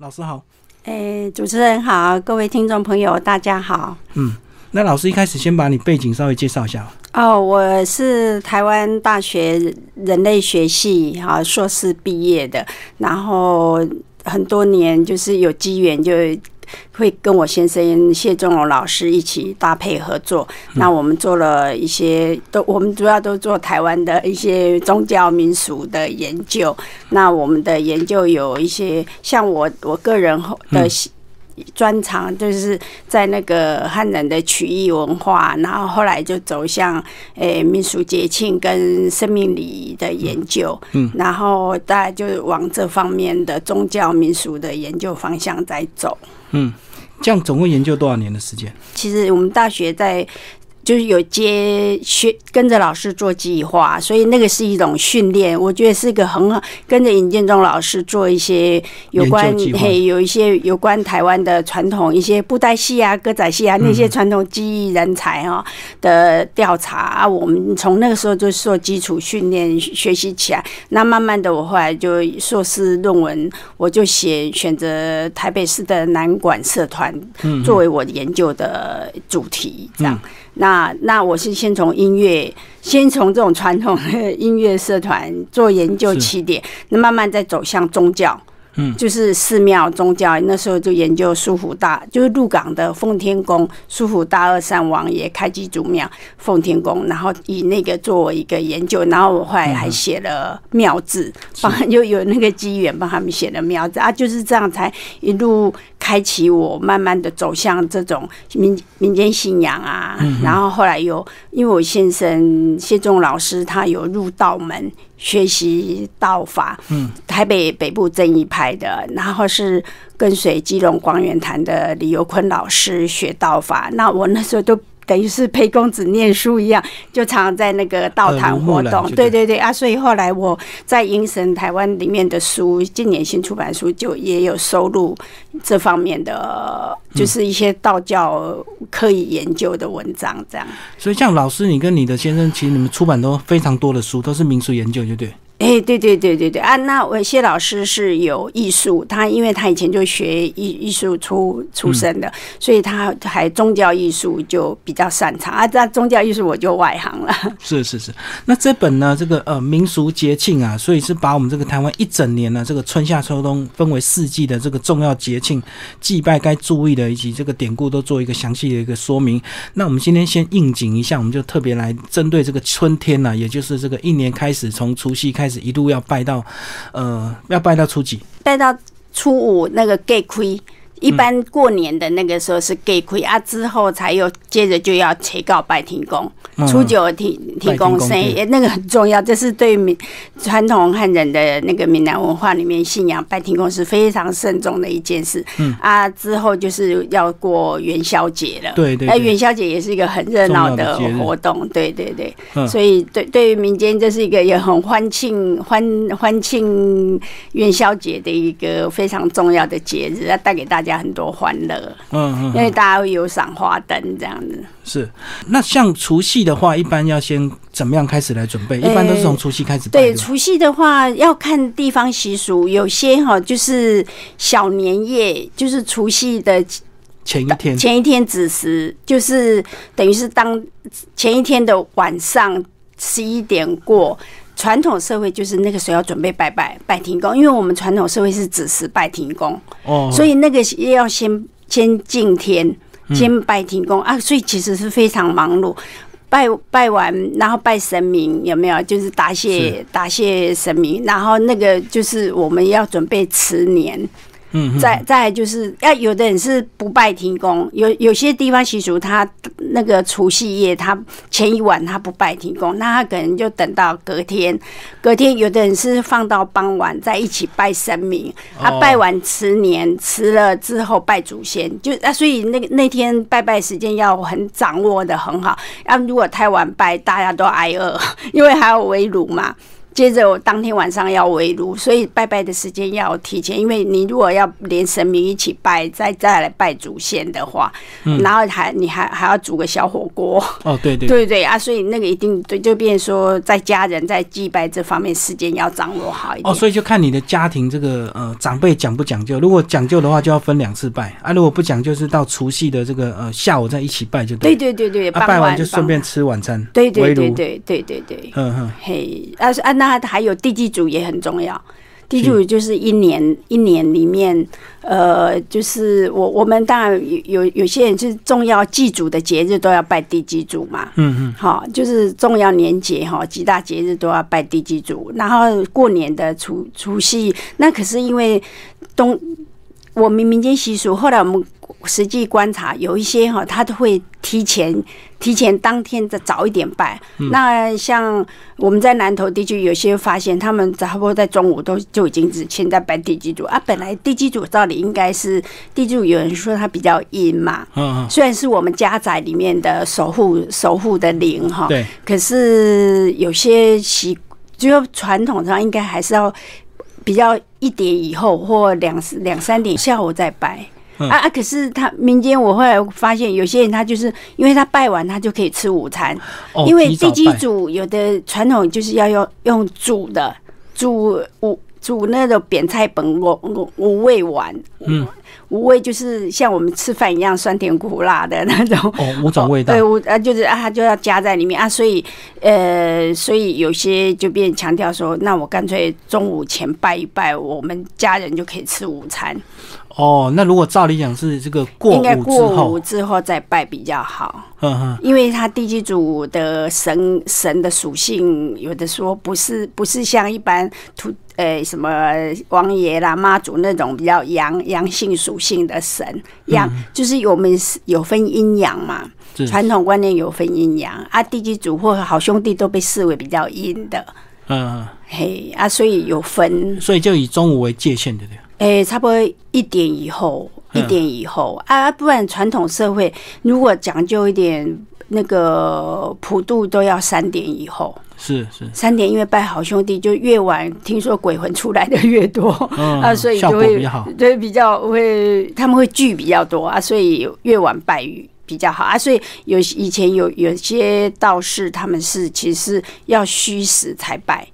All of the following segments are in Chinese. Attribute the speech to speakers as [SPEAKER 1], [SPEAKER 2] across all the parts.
[SPEAKER 1] 老师好，
[SPEAKER 2] 哎，主持人好，各位听众朋友，大家好。
[SPEAKER 1] 嗯，那老师一开始先把你背景稍微介绍一下。
[SPEAKER 2] 哦，我是台湾大学人类学系哈硕士毕业的，然后很多年就是有机缘就。会跟我先生谢仲荣老师一起搭配合作，那我们做了一些，都我们主要都做台湾的一些宗教民俗的研究。那我们的研究有一些，像我我个人的。专长就是在那个汉人的曲艺文化，然后后来就走向诶民俗节庆跟生命礼仪的研究，嗯，然后大家就往这方面的宗教民俗的研究方向在走，
[SPEAKER 1] 嗯，这样总共研究多少年的时间？
[SPEAKER 2] 其实我们大学在。就是有接学跟着老师做计划，所以那个是一种训练，我觉得是一个很好。跟着尹建中老师做一些有关嘿，有一些有关台湾的传统一些布袋戏啊、歌仔戏啊那些传统技艺人才啊的调查啊，我们从那个时候就做基础训练学习起来。那慢慢的，我后来就硕士论文，我就写选择台北市的南管社团作为我研究的主题，这样。那那我是先从音乐，先从这种传统的音乐社团做研究起点，那慢慢再走向宗教。嗯，就是寺庙宗教，那时候就研究苏府大，就是鹿港的奉天宫，苏府大二善王爷开基祖庙奉天宫，然后以那个作为一个研究，然后我后来还写了庙字，帮就有那个机缘帮他们写了庙字。啊，就是这样才一路开启我慢慢的走向这种民民间信仰啊，然后后来又因为我先生谢仲老师他有入道门。学习道法，嗯，台北北部正义派的，然后是跟随基隆光源坛的李游坤老师学道法。那我那时候都。等于是陪公子念书一样，就常常在那个道坛活动。对对对啊，所以后来我在英神台湾里面的书，今年新出版书就也有收录这方面的，就是一些道教可以研究的文章这样。
[SPEAKER 1] 所以像老师，你跟你的先生，其实你们出版都非常多的书，都是民俗研究，就对。
[SPEAKER 2] 哎，对对对对对啊！那我谢老师是有艺术，他因为他以前就学艺艺术出出身的，所以他还宗教艺术就比较擅长啊。那宗教艺术我就外行了。
[SPEAKER 1] 是是是，那这本呢，这个呃民俗节庆啊，所以是把我们这个台湾一整年呢，这个春夏秋冬分为四季的这个重要节庆祭拜该注意的以及这个典故都做一个详细的一个说明。那我们今天先应景一下，我们就特别来针对这个春天呢，也就是这个一年开始从除夕开。开一度要拜到，呃，要拜到初几？
[SPEAKER 2] 拜到初五那个 gay 亏。一般过年的那个时候是给亏啊，之后才有接着就要切告拜天公，初九提提公生意，那个很重要，这是对闽传统汉人的那个闽南文化里面信仰拜天公是非常慎重的一件事。嗯。啊，之后就是要过元宵节了，
[SPEAKER 1] 对对，
[SPEAKER 2] 那，元宵节也是一个很热闹的活动，对对对，所以对对于民间这是一个也很欢庆欢欢庆元宵节的一个非常重要的节日，要带给大家。很多欢乐，嗯嗯，因为大家会有赏花灯这样子。
[SPEAKER 1] 是，那像除夕的话，一般要先怎么样开始来准备？一般都是从除夕开始。
[SPEAKER 2] 对，除夕的话要看地方习俗，有些哈就是小年夜，就是除夕的
[SPEAKER 1] 前一天，
[SPEAKER 2] 前一天子时，就是等于是当前一天的晚上十一点过。传统社会就是那个时候要准备拜拜拜天公，因为我们传统社会是子时拜天公，哦，所以那个要先先敬天，先拜天公啊，所以其实是非常忙碌。拜拜完，然后拜神明有没有？就是答谢答谢神明，然后那个就是我们要准备辞年。嗯，再再就是要有的人是不拜天公，有有些地方习俗，他那个除夕夜，他前一晚他不拜天公，那他可能就等到隔天，隔天有的人是放到傍晚在一起拜神明，他拜完辞年辞了之后拜祖先，就啊，所以那个那天拜拜时间要很掌握的很好，要如果太晚拜，大家都挨饿，因为还有围炉嘛。接着我当天晚上要围炉，所以拜拜的时间要提前，因为你如果要连神明一起拜，再再来拜祖先的话，然后还你还还要煮个小火锅。
[SPEAKER 1] 哦，对对
[SPEAKER 2] 对对啊，所以那个一定对，就变说在家人在祭拜这方面时间要掌握好一点。
[SPEAKER 1] 哦，所以就看你的家庭这个呃长辈讲不讲究，如果讲究的话，就要分两次拜啊；如果不讲究，是到除夕的这个呃下午再一起拜就
[SPEAKER 2] 对。对对对对，
[SPEAKER 1] 拜完就顺便吃晚餐。
[SPEAKER 2] 对对对对对对对，
[SPEAKER 1] 嗯嗯，
[SPEAKER 2] 嘿，啊啊，那还有地基组也很重要。地基组就是一年一年里面，呃，就是我我们当然有有有些人是重要祭祖的节日都要拜地基组嘛，
[SPEAKER 1] 嗯嗯，
[SPEAKER 2] 好，就是重要年节哈，几大节日都要拜地基组，然后过年的除除夕，那可是因为东我们民间习俗，后来我们实际观察，有一些哈，他都会提前提前当天的早一点拜。那像我们在南投地区，有些发现他们差不多在中午都就已经之前在拜地基主啊。本来地基主照理应该是地基主，有人说他比较阴嘛，
[SPEAKER 1] 嗯嗯，
[SPEAKER 2] 虽然是我们家宅里面的守护守护的灵哈，
[SPEAKER 1] 对，
[SPEAKER 2] 可是有些习就传统上应该还是要。比较一点以后或两两三点下午再拜啊啊！可是他民间我后来发现，有些人他就是因为他拜完他就可以吃午餐，因为地基主有的传统就是要用用煮的煮五煮那种扁菜本五五五味丸，
[SPEAKER 1] 嗯。
[SPEAKER 2] 五味就是像我们吃饭一样酸甜苦辣的那种
[SPEAKER 1] 哦，五种味道
[SPEAKER 2] 对，五啊就是啊，它就要加在里面啊，所以呃，所以有些就变强调说，那我干脆中午前拜一拜，我们家人就可以吃午餐。
[SPEAKER 1] 哦，那如果照理讲是这个过
[SPEAKER 2] 应该过
[SPEAKER 1] 午
[SPEAKER 2] 之后再拜比较好。
[SPEAKER 1] 嗯哼，
[SPEAKER 2] 因为他地基主的神神的属性，有的说不是不是像一般土呃什么王爷啦妈祖那种比较阳阳性属性的神，阳就是我们有分阴阳嘛，传统观念有分阴阳啊，地基主或好兄弟都被视为比较阴的。
[SPEAKER 1] 嗯，
[SPEAKER 2] 嘿啊，所以有分，
[SPEAKER 1] 所以就以中午为界限的对。
[SPEAKER 2] 诶，差不多一点以后，一点以后啊，不然传统社会如果讲究一点，那个普渡都要三点以后。
[SPEAKER 1] 是是，
[SPEAKER 2] 三点因为拜好兄弟，就越晚听说鬼魂出来的越多 啊，所以就会对比较会他们会聚比较多啊，所以越晚拜比较好啊。所以有以前有有些道士他们是其实要虚实才拜。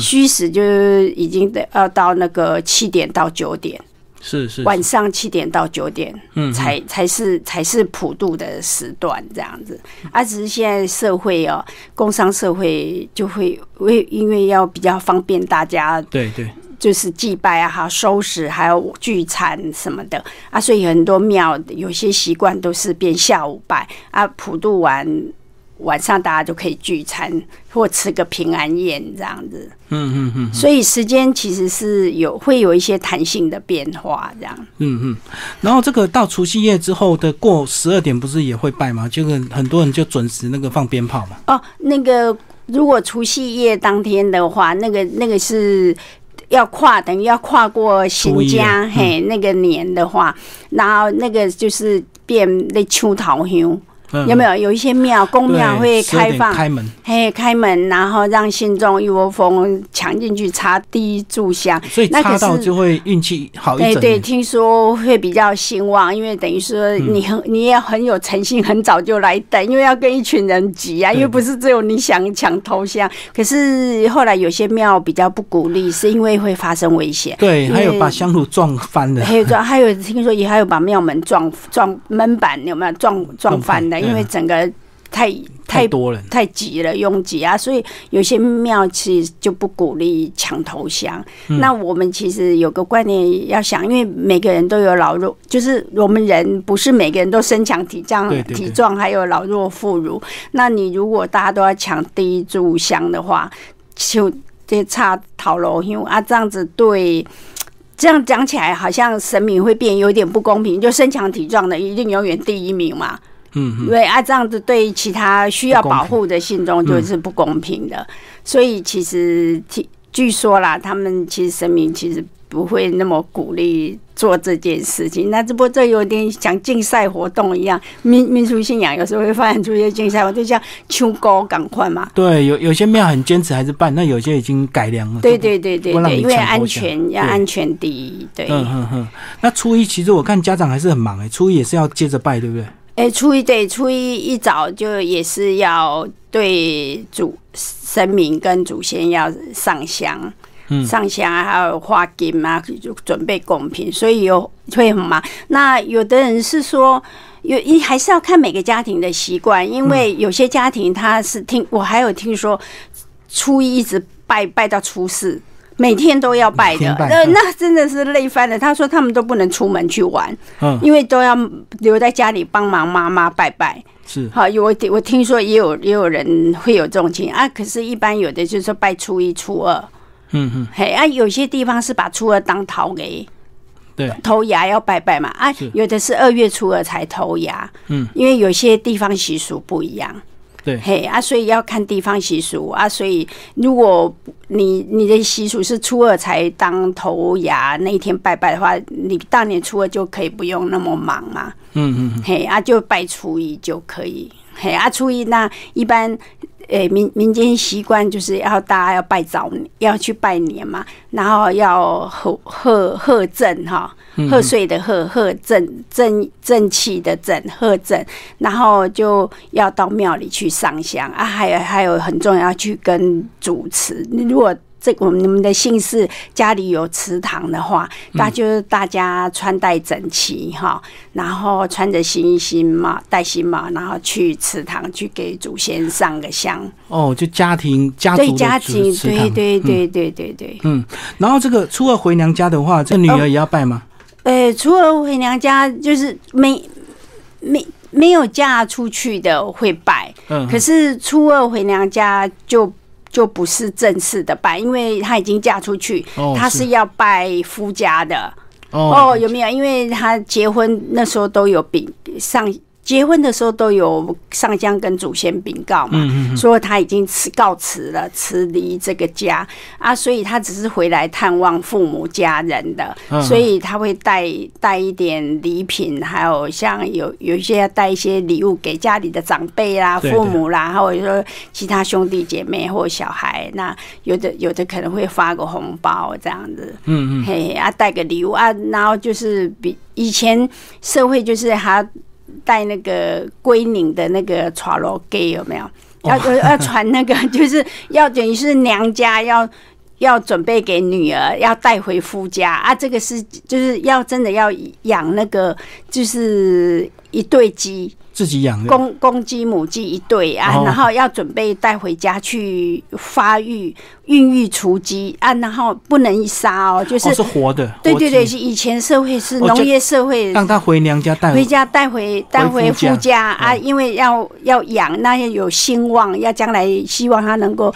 [SPEAKER 2] 虚时就是已经得要到那个七点到九点，
[SPEAKER 1] 是是
[SPEAKER 2] 晚上七点到九点，
[SPEAKER 1] 嗯，
[SPEAKER 2] 才才是才是普渡的时段这样子。啊，只是现在社会哦，工商社会就会为因为要比较方便大家，
[SPEAKER 1] 对对，
[SPEAKER 2] 就是祭拜啊，还有收拾，还有聚餐什么的啊，所以很多庙有些习惯都是变下午拜啊，普渡完。晚上大家就可以聚餐或吃个平安宴这样子，
[SPEAKER 1] 嗯嗯嗯，
[SPEAKER 2] 所以时间其实是有会有一些弹性的变化这样，
[SPEAKER 1] 嗯嗯，然后这个到除夕夜之后的过十二点不是也会拜吗？就是很多人就准时那个放鞭炮嘛。
[SPEAKER 2] 哦，那个如果除夕夜当天的话，那个那个是要跨，等于要跨过新家嘿那个年的话，然后那个就是变那秋桃香。有没有有一些庙公庙会开放
[SPEAKER 1] 开门，
[SPEAKER 2] 嘿，开门，然后让信众一窝蜂抢进去插第一炷香，
[SPEAKER 1] 所以插到就会运气好一点。
[SPEAKER 2] 对对，听说会比较兴旺，因为等于说你很你也很有诚信，很早就来等，因为要跟一群人挤啊，因为不是只有你想抢头香。可是后来有些庙比较不鼓励，是因为会发生危险。
[SPEAKER 1] 对，还有把香炉撞翻的，
[SPEAKER 2] 还有撞，还有听说也还有把庙门撞撞门板有没有撞撞翻的？因为整个太
[SPEAKER 1] 太多了，
[SPEAKER 2] 太挤了，拥挤啊，所以有些庙其实就不鼓励抢头香。那我们其实有个观念要想，因为每个人都有老弱，就是我们人不是每个人都身强体壮，体壮还有老弱妇孺。那你如果大家都要抢第一炷香的话，就这差讨楼因为啊，这样子对。这样讲起来，好像神明会变有点不公平，就身强体壮的一定永远第一名嘛。
[SPEAKER 1] 嗯，
[SPEAKER 2] 因为啊，这样子对其他需要保护的信众就是不公平的。所以其实据说啦，他们其实神明其实不会那么鼓励做这件事情。那这不这有点像竞赛活动一样，民民俗信仰有时候会发展出一些竞赛活动，就像秋高赶快嘛。
[SPEAKER 1] 对，有有些庙很坚持还是办，那有些已经改良了。
[SPEAKER 2] 对对对对对，因为安全要安全第一。对，嗯
[SPEAKER 1] 嗯嗯。那初一其实我看家长还是很忙哎，初一也是要接着拜，对不对？
[SPEAKER 2] 哎，初一对，初一一早就也是要对祖神明跟祖先要上香，嗯，上香还有花金啊，就准备贡品，所以有会很忙。那有的人是说，有一还是要看每个家庭的习惯，因为有些家庭他是听我还有听说，初一一直拜拜到初四。每天都要拜的，那，那真的是累翻了。他说他们都不能出门去玩，嗯，因为都要留在家里帮忙妈妈拜拜。
[SPEAKER 1] 是，
[SPEAKER 2] 好，我我听说也有也有人会有这种情啊。可是，一般有的就是说拜初一、初二，嗯嗯，嘿啊，有些地方是把初二当头给，
[SPEAKER 1] 对，
[SPEAKER 2] 头牙要拜拜嘛。啊，有的是二月初二才头牙，嗯，因为有些地方习俗不一样。
[SPEAKER 1] 对，
[SPEAKER 2] 嘿啊，所以要看地方习俗啊，所以如果你你的习俗是初二才当头牙那一天拜拜的话，你大年初二就可以不用那么忙嘛。嗯嗯，嘿啊，就拜初一就可以。嘿啊，初一那一般。诶，民民间习惯就是要大家要拜早，要去拜年嘛，然后要贺贺贺正哈，贺岁的贺贺正正正气的正贺正，然后就要到庙里去上香啊，还有还有很重要要去跟主持，如果。这我们你们的姓氏家里有祠堂的话，那就是大家穿戴整齐哈，然后穿着新衣新帽，戴新帽，然后去祠堂去给祖先上个香。
[SPEAKER 1] 哦，就家庭家族
[SPEAKER 2] 家庭，对对对对对对。
[SPEAKER 1] 嗯，然后这个初二回娘家的话，这女儿也要拜吗？
[SPEAKER 2] 呃，初二回娘家就是没没没有嫁出去的会拜，嗯，可是初二回娘家就。就不是正式的拜，因为她已经嫁出去，她是要拜夫家的。哦，有没有？因为她结婚那时候都有饼上。结婚的时候都有上香跟祖先禀告嘛，说他已经辞告辞了，辞离这个家。啊，所以他只是回来探望父母家人的，所以他会带带一点礼品，还有像有有一些要带一些礼物给家里的长辈啦、父母啦，或者说其他兄弟姐妹或小孩，那有的有的可能会发个红包这样子，嗯嗯，嘿啊带个礼物啊，然后就是比以前社会就是还。带那个归宁的那个茶楼给有没有？要要传那个，就是要等于是娘家要要准备给女儿，要带回夫家啊。这个是就是要真的要养那个，就是一对鸡。
[SPEAKER 1] 自己养
[SPEAKER 2] 公公鸡母鸡一对啊，然后要准备带回家去发育、孕育雏鸡啊，然后不能杀哦，就是
[SPEAKER 1] 是活的。
[SPEAKER 2] 对对对，是以前社会是农业社会，
[SPEAKER 1] 让他回娘家带
[SPEAKER 2] 回家带回带回夫家啊，因为要要养，那要有兴旺，要将来希望他能够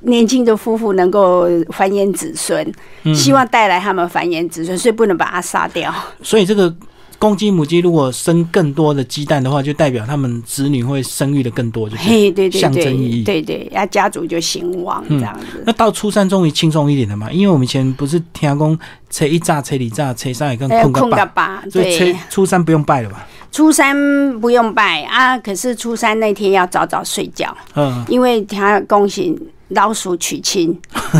[SPEAKER 2] 年轻的夫妇能够繁衍子孙，希望带来他们繁衍子孙，所以不能把它杀掉。
[SPEAKER 1] 所以这个。公鸡母鸡如果生更多的鸡蛋的话，就代表他们子女会生育的更多，就是象征意义。
[SPEAKER 2] 对对，要家族就兴旺这样子。
[SPEAKER 1] 那到初三终于轻松一点了嘛？因为我们以前不是听讲，车一炸、车里炸、车上也跟
[SPEAKER 2] 困
[SPEAKER 1] 个
[SPEAKER 2] 吧，
[SPEAKER 1] 所以初初三不用拜了吧？
[SPEAKER 2] 初三不用拜啊，可是初三那天要早早睡觉，嗯，因为他恭喜。老鼠娶亲，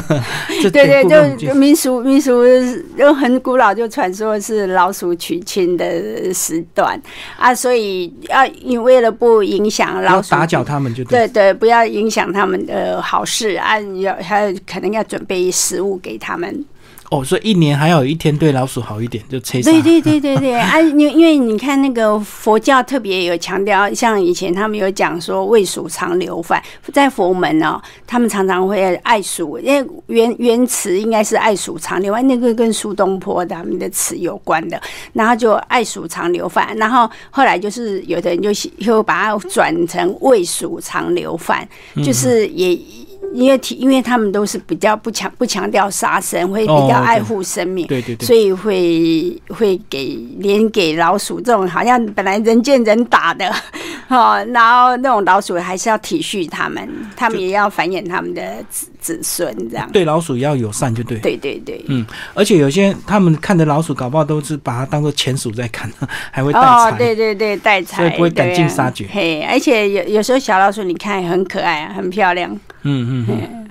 [SPEAKER 2] 对对，就民俗民俗就很古老，就传说是老鼠娶亲的时段。啊，所以要你为了不影响老鼠
[SPEAKER 1] 打搅他们就
[SPEAKER 2] 对对，不要影响他们的好事啊，要还有可能要准备食物给他们。
[SPEAKER 1] 哦，所以一年还有一天对老鼠好一点，就催
[SPEAKER 2] 对对对对对 啊！因因为你看那个佛教特别有强调，像以前他们有讲说“为鼠常留饭”，在佛门哦，他们常常会爱鼠，因为原原词应该是“爱鼠常留饭”，那个跟苏东坡他们的词有关的，然后就“爱鼠常留饭”，然后后来就是有的人就又把它转成“为鼠常留饭”，就是也。因为因为他们都是比较不强不强调杀生，会比较爱护生命，
[SPEAKER 1] 对对对，
[SPEAKER 2] 所以会会给连给老鼠这种好像本来人见人打的，哦，然后那种老鼠还是要体恤他们，他们也要繁衍他们的子子孙这样。
[SPEAKER 1] 对老鼠要友善，就对。
[SPEAKER 2] 对对对，
[SPEAKER 1] 嗯，而且有些他们看的老鼠，搞不好都是把它当做钱鼠在看，还会带
[SPEAKER 2] 哦，
[SPEAKER 1] 财。
[SPEAKER 2] 对对对，带财，
[SPEAKER 1] 所以不会赶尽杀绝
[SPEAKER 2] 嘿，而且有有时候小老鼠你看很可爱啊，很漂亮。
[SPEAKER 1] 嗯嗯嗯。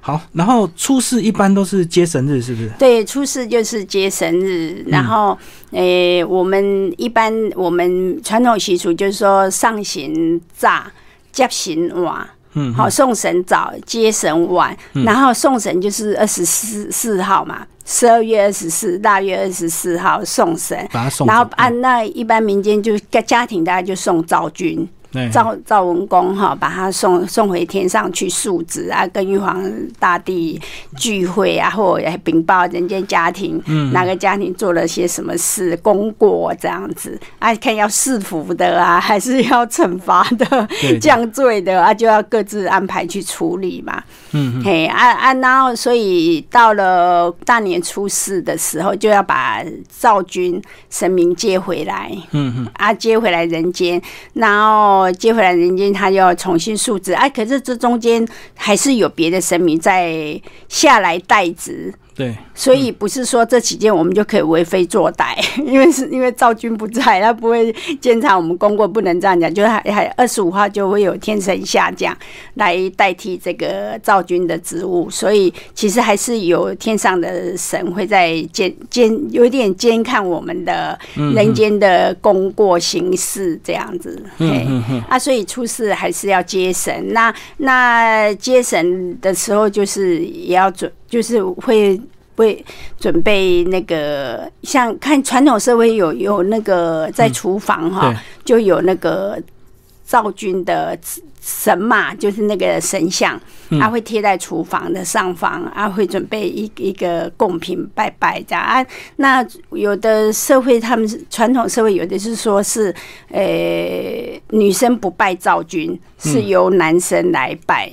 [SPEAKER 1] 好，然后初四一般都是接神日，是不是？
[SPEAKER 2] 对，初四就是接神日，然后，诶、我们一般我们传统习俗就是说上行炸，接行晚。
[SPEAKER 1] 嗯，
[SPEAKER 2] 好，送神早，接神晚，然后送神就是二十四四号嘛，十二月二十四，大月二十四号送神，
[SPEAKER 1] 送。
[SPEAKER 2] 然后按那一般民间就家庭大概就送昭君，
[SPEAKER 1] 对
[SPEAKER 2] 赵赵文公哈，把他送送回天上去述职啊，跟玉皇大帝聚会啊，或者禀报人间家庭，
[SPEAKER 1] 嗯。
[SPEAKER 2] 哪个家庭做了些什么事，功过这样子。啊，看要赐福的啊，还是要惩罚的降罪的啊，就要各自安排去处理嘛。
[SPEAKER 1] 嗯嗯。
[SPEAKER 2] 嘿，啊啊，然后所以到了大年初四的时候，就要把赵君神明接回来。
[SPEAKER 1] 嗯嗯，
[SPEAKER 2] 啊，接回来人间，然后接回来人间，他要重新述职。啊，可是这中间还是有别的神明在下来代职，
[SPEAKER 1] 对，
[SPEAKER 2] 所以不是说这期间我们就可以为非作歹，因为是因为赵军不在，他不会监察我们功过，不能这样讲。就是还还二十五号就会有天神下降来代替这个赵军的职务，所以其实还是有天上的神会在监监有一点监看我们的人间的功过行事这样子。嗯
[SPEAKER 1] 嗯嗯
[SPEAKER 2] 啊，所以出事还是要接神。那那接神的时候，就是也要准，就是会会准备那个，像看传统社会有有那个在厨房哈、
[SPEAKER 1] 对。
[SPEAKER 2] 就有那个灶君的神马，就是那个神像，啊会贴在厨房的上方，啊，会准备一一个贡品拜拜这样。啊。那有的社会，他们是传统社会，有的是说是，呃，女生不拜灶君，是由男生来拜，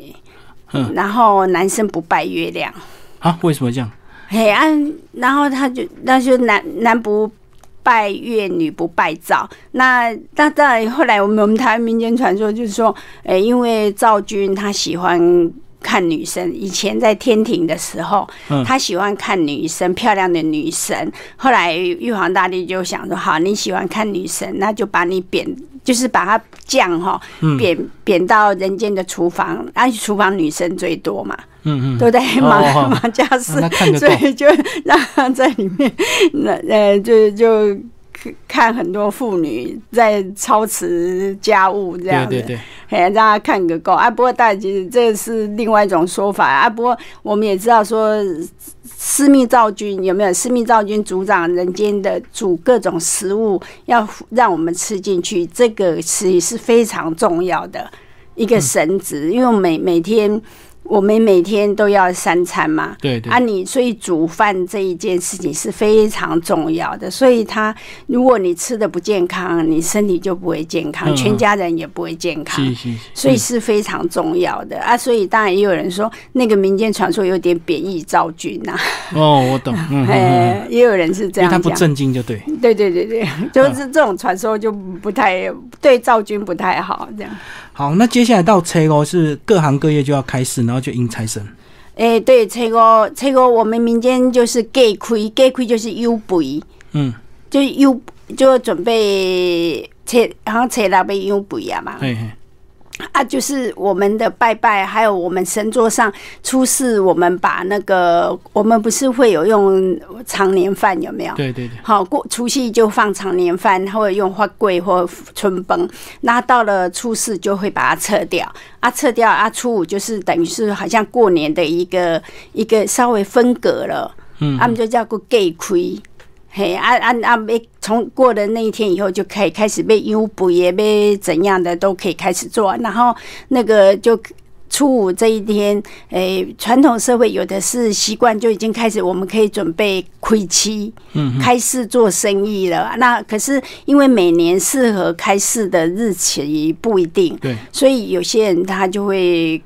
[SPEAKER 1] 嗯。
[SPEAKER 2] 然后男生不拜月亮。
[SPEAKER 1] 啊，为什么这样？
[SPEAKER 2] 嘿，啊、然后他就那就男男不拜月，女不拜灶。那那当然，后来我们我们台湾民间传说就是说，呃，因为赵君他喜欢。看女生，以前在天庭的时候，
[SPEAKER 1] 嗯
[SPEAKER 2] 他喜欢看女生，漂亮的女生。后来玉皇大帝就想说，好，你喜欢看女生，那就把你贬，就是把它酱哈，
[SPEAKER 1] 嗯。
[SPEAKER 2] 贬贬到人间的厨房，而且厨房女生最多嘛，
[SPEAKER 1] 嗯嗯，
[SPEAKER 2] 对不对？
[SPEAKER 1] 哦
[SPEAKER 2] 马
[SPEAKER 1] 哦。
[SPEAKER 2] 马家事所以就让他在里面，那呃，就就看很多妇女在操持家务这样子，
[SPEAKER 1] 对对对，
[SPEAKER 2] 嘿，让他看个够啊。不过，大其实这是另外一种说法啊。不过，我们也知道说，私密灶君有没有？私密灶君主掌人间的煮各种食物，要让我们吃进去，这个是是非常重要的一个神职，因为每每天。我们每天都要三餐嘛，
[SPEAKER 1] 对对
[SPEAKER 2] 啊你，所以煮饭这一件事情是非常重要的。所以他，如果你吃的不健康，你身体就不会健康，
[SPEAKER 1] 嗯
[SPEAKER 2] 全家人也不会健康。
[SPEAKER 1] 是是是，
[SPEAKER 2] 所以是非常重要的啊！所以当然也有人说，那个民间传说有点贬义赵君呐、
[SPEAKER 1] 哦，我懂，
[SPEAKER 2] 哎，也有人是这
[SPEAKER 1] 样讲他不。正经就对。
[SPEAKER 2] 对对对对，就是这种传说就不太对赵君不太好，这样。
[SPEAKER 1] 好，那接下来到车哦，是各行各业就要开始，然后就迎财神。
[SPEAKER 2] 哎，对，这个这个我们民间就是给亏，给亏就是优肥，
[SPEAKER 1] 嗯，
[SPEAKER 2] 就优就准备车，好像车那边优肥啊嘛。
[SPEAKER 1] 嘿嘿，
[SPEAKER 2] 啊，就是我们的拜拜，还有我们神桌上初四，我们把那个我们不是会有用常年饭有没有？
[SPEAKER 1] 对对对，
[SPEAKER 2] 好，过除夕就放常年饭，或者用花桂或春崩。那到了初四就会把它撤掉，啊，撤掉啊，初五就是等于是好像过年的一个一个稍微分隔了，
[SPEAKER 1] 嗯
[SPEAKER 2] 他们就叫做 gay 亏。嘿，啊啊啊！被从过了那一天以后，就可以开始被优补，也被怎样的都可以开始做。然后那个就初五这一天，诶、传统社会有的是习惯就已经开始，我们可以准备亏期，
[SPEAKER 1] 嗯
[SPEAKER 2] 开市做生意了。那可是因为每年适合开市的日期不一定，
[SPEAKER 1] 对，
[SPEAKER 2] 所以有些人他就会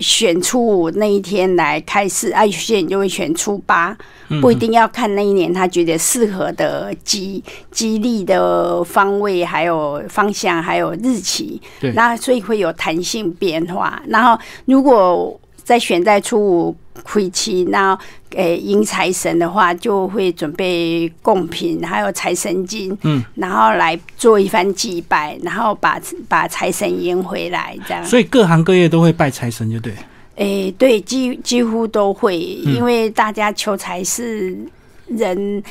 [SPEAKER 2] 选初五那一天来开市，啊，有些人就会选初八，
[SPEAKER 1] 嗯
[SPEAKER 2] 不一定要看那一年他觉得适合的吉吉利的方位，还有方向，还有日期。
[SPEAKER 1] 对
[SPEAKER 2] 那所以会有弹性变化。然后如果在选在初五亏期，那诶迎财神的话，就会准备贡品，还有财神金，
[SPEAKER 1] 嗯，
[SPEAKER 2] 然后来做一番祭拜，然后把把财神迎回来，这样。
[SPEAKER 1] 所以各行各业都会拜财神，就对。
[SPEAKER 2] 诶，对，几几乎都会，因为大家求财是人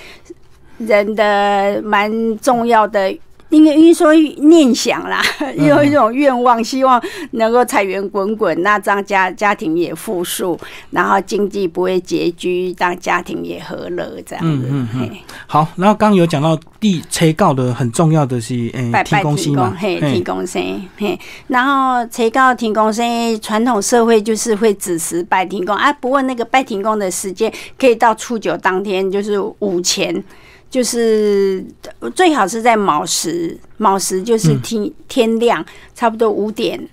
[SPEAKER 2] 人的蛮重要的。应该应该说念想啦，有一种愿望，希望能够财源滚滚，那这样家家庭也富庶，然后经济不会拮据，让家庭也和乐，这样子。
[SPEAKER 1] 嗯嗯嗯。好，然后刚刚有讲到地催告的很重要的是，诶，
[SPEAKER 2] 拜拜
[SPEAKER 1] 提供嘛，
[SPEAKER 2] 嘿，提供生，嘿，然后催告提供生，传统社会就是会子时拜停工啊，不过那个拜停工的时间可以到初九当天，就是午前。就是最好是在卯时，卯时就是天天亮，差不多五点，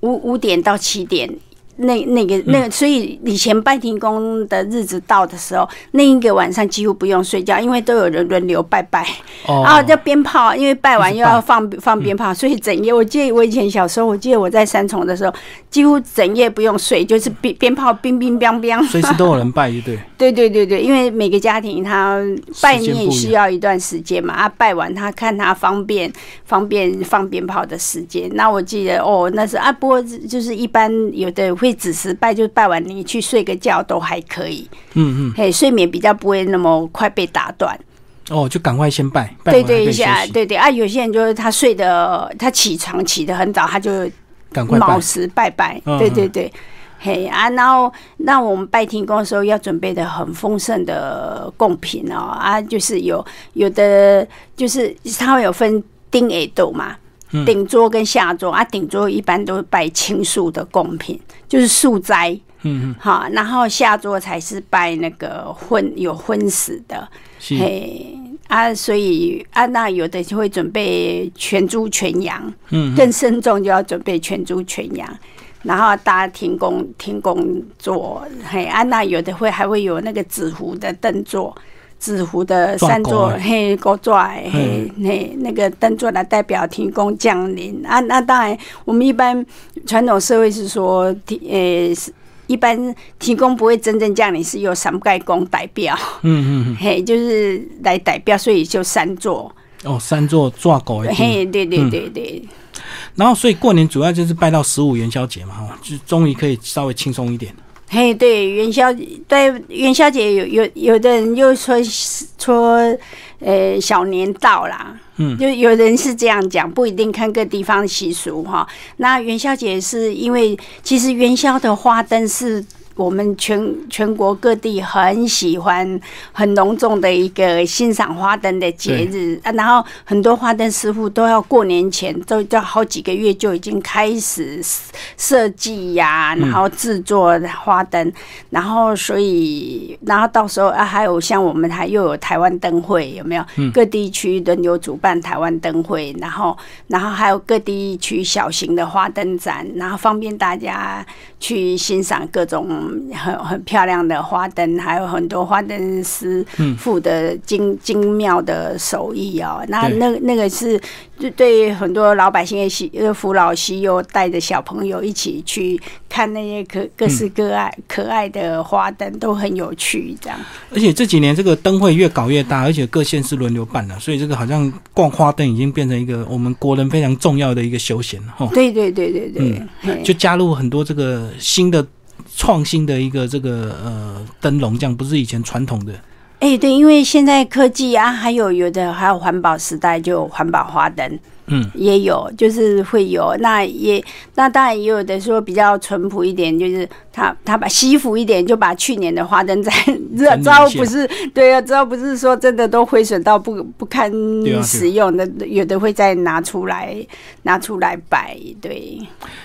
[SPEAKER 2] 五五点到七点。那那个那个，所以以前拜天公的日子到的时候，那一个晚上几乎不用睡觉，因为都有人轮流拜拜，然后叫鞭炮，因为拜完又要放放鞭炮，所以整夜。我记得我以前小时候，我记得我在三重的时候，几乎整夜不用睡，就是鞭鞭炮乒乒乓乓，
[SPEAKER 1] 随时都有人拜一，对
[SPEAKER 2] 对对对对，因为每个家庭他拜念需要一段时间嘛，啊，拜完他看他方便方便放鞭炮的时间。那我记得哦，那是啊，不过就是一般有的会。会子时拜就拜完，你去睡个觉都还可以。
[SPEAKER 1] 嗯嗯，
[SPEAKER 2] 嘿，睡眠比较不会那么快被打断。
[SPEAKER 1] 哦，就赶快先拜，
[SPEAKER 2] 对对一下，对对啊。有些人就是他睡的，他起床起的很早，他就
[SPEAKER 1] 赶快
[SPEAKER 2] 卯时拜拜。对对对，嘿啊，然后那我们拜天公的时候要准备的很丰盛的贡品哦啊，就是有有的就是他会有分丁耳豆嘛。顶桌跟下桌啊，顶桌一般都是拜青树的贡品，就是树栽，
[SPEAKER 1] 嗯嗯，
[SPEAKER 2] 好，然后下桌才是拜那个荤有荤食的，嘿啊，所以啊，那有的就会准备全猪全羊，
[SPEAKER 1] 嗯，
[SPEAKER 2] 更慎重就要准备全猪全羊，然后大家停工停工做，嘿啊，那有的会还会有那个纸糊的灯座。纸糊的三座嘿高拽嘿。嘿那个灯座来代表天公降临。啊，那当然我们一般传统社会是说天呃一般天公不会真正降临，是由三盖公代表，
[SPEAKER 1] 嗯嗯
[SPEAKER 2] 嘿就是来代表，所以就三座。
[SPEAKER 1] 哦三座抓狗
[SPEAKER 2] 嘿对对对对，
[SPEAKER 1] 然后所以过年主要就是拜到十五元宵节嘛哈，就终于可以稍微轻松一点。
[SPEAKER 2] 嘿，对元宵，对元宵节有有有的人又说说，呃，小年到啦，
[SPEAKER 1] 嗯，
[SPEAKER 2] 就有人是这样讲，不一定看各地方习俗哈。那元宵节是因为其实元宵的花灯是。我们全全国各地很喜欢很隆重的一个欣赏花灯的节日啊，然后很多花灯师傅都要过年前都要好几个月就已经开始设计呀，然后制作花灯，然后所以然后到时候啊，还有像我们还又有台湾灯会有没有？各地区轮流主办台湾灯会，然后然后还有各地区小型的花灯展，然后方便大家去欣赏各种。很很漂亮的花灯，还有很多花灯师傅的精精妙的手艺哦。那那那个是就对很多老百姓也喜，呃，扶老西幼带着小朋友一起去看那些可各式各爱可爱的花灯，都很有趣。这样，
[SPEAKER 1] 而且这几年这个灯会越搞越大，而且各县市轮流办了，所以这个好像逛花灯已经变成一个我们国人非常重要的一个休闲了。哈，
[SPEAKER 2] 对对对对
[SPEAKER 1] 对，就加入很多这个新的。创新的一个这个呃灯笼，这样不是以前传统的。
[SPEAKER 2] 哎，对，因为现在科技啊，还有有的还有环保时代，就环保花灯。
[SPEAKER 1] 嗯，
[SPEAKER 2] 也有，就是会有，那也那当然也有的说比较淳朴一点，就是他他把西服一点，就把去年的花灯在知道不是 对啊，只要不是说真的都毁损到不不堪使用的，有的会再拿出来拿出来摆，对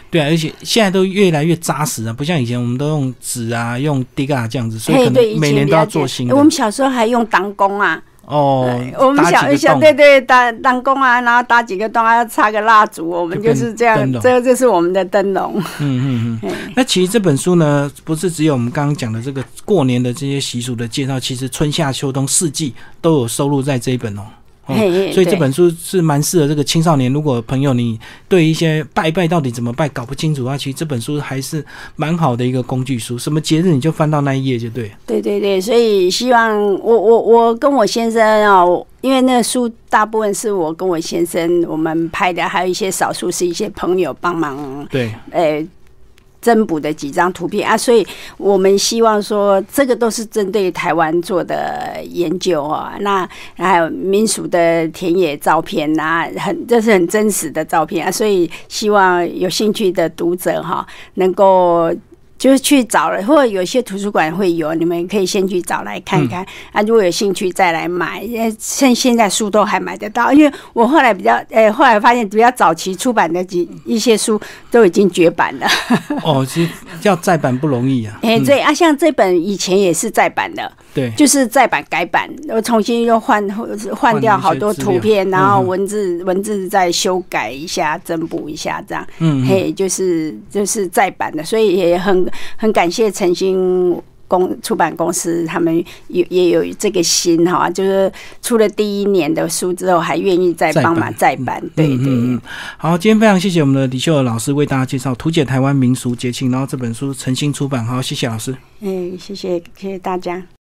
[SPEAKER 1] 对啊，而且现在都越来越扎实啊，不像以前我们都用纸啊，用 d 嘎这样子，所以可能每年都要做新的。
[SPEAKER 2] 我们小时候还用当工啊。
[SPEAKER 1] 哦，
[SPEAKER 2] 我们想一想对对打当工啊，然后打几个洞，还要插个蜡烛，我们就是这样，这个就是我们的灯笼。
[SPEAKER 1] 嗯嗯嗯。那其实这本书呢，不是只有我们刚刚讲的这个过年的这些习俗的介绍，其实春夏秋冬四季都有收录在这一本哦。哦，所以这本书是蛮适合这个青少年。如果朋友你对一些拜拜到底怎么拜搞不清楚的话，其实这本书还是蛮好的一个工具书。什么节日你就翻到那一页就对。
[SPEAKER 2] 对对对，所以希望我我我跟我先生啊，因为那个书大部分是我跟我先生我们拍的，还有一些少数是一些朋友帮忙。
[SPEAKER 1] 对，
[SPEAKER 2] 诶。增补的几张图片啊，所以我们希望说，这个都是针对台湾做的研究啊。那还有民俗的田野照片啊，很这是很真实的照片啊，所以希望有兴趣的读者哈，能够。就是去找了，或者有些图书馆会有，你们可以先去找来看看啊。如果有兴趣再来买，因为现现在书都还买得到。因为我后来比较，诶，后来发现比较早期出版的几一些书都已经绝版了。
[SPEAKER 1] 哦，其实要再版不容易啊。
[SPEAKER 2] 哎，对啊，像这本以前也是再版的，
[SPEAKER 1] 对，
[SPEAKER 2] 就是再版改版，我重新又换换掉好多图片，然后文字文字再修改一下，增补一下这样。嗯，嘿，就是就是再版的，所以也很。很感谢诚心公出版公司，他们也也有这个心哈，就是出了第一年的书之后，还愿意再帮忙再版。对对对，
[SPEAKER 1] 好，今天非常谢谢我们的李秀儿老师为大家介绍图解台湾民俗节庆，然后这本书诚心出版，好，谢谢老师。
[SPEAKER 2] 哎，谢谢谢谢大家。